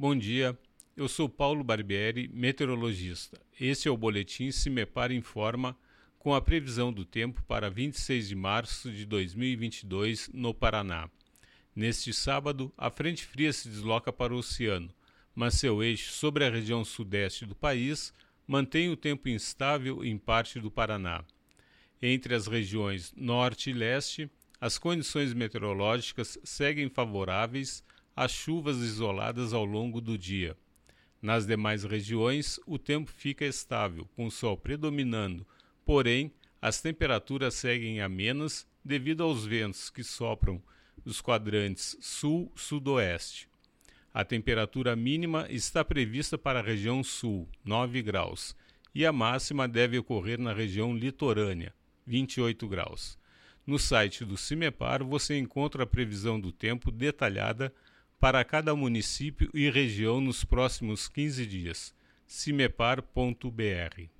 Bom dia, eu sou Paulo Barbieri, meteorologista. Este é o boletim Cimepar Informa com a previsão do tempo para 26 de março de 2022 no Paraná. Neste sábado, a frente fria se desloca para o oceano, mas seu eixo sobre a região sudeste do país mantém o tempo instável em parte do Paraná. Entre as regiões norte e leste, as condições meteorológicas seguem favoráveis às chuvas isoladas ao longo do dia. Nas demais regiões, o tempo fica estável, com o sol predominando, porém, as temperaturas seguem amenas devido aos ventos que sopram dos quadrantes sul-sudoeste. A temperatura mínima está prevista para a região sul, 9 graus, e a máxima deve ocorrer na região litorânea, 28 graus. No site do CIMEPAR você encontra a previsão do tempo detalhada para cada município e região nos próximos 15 dias. cimepar.br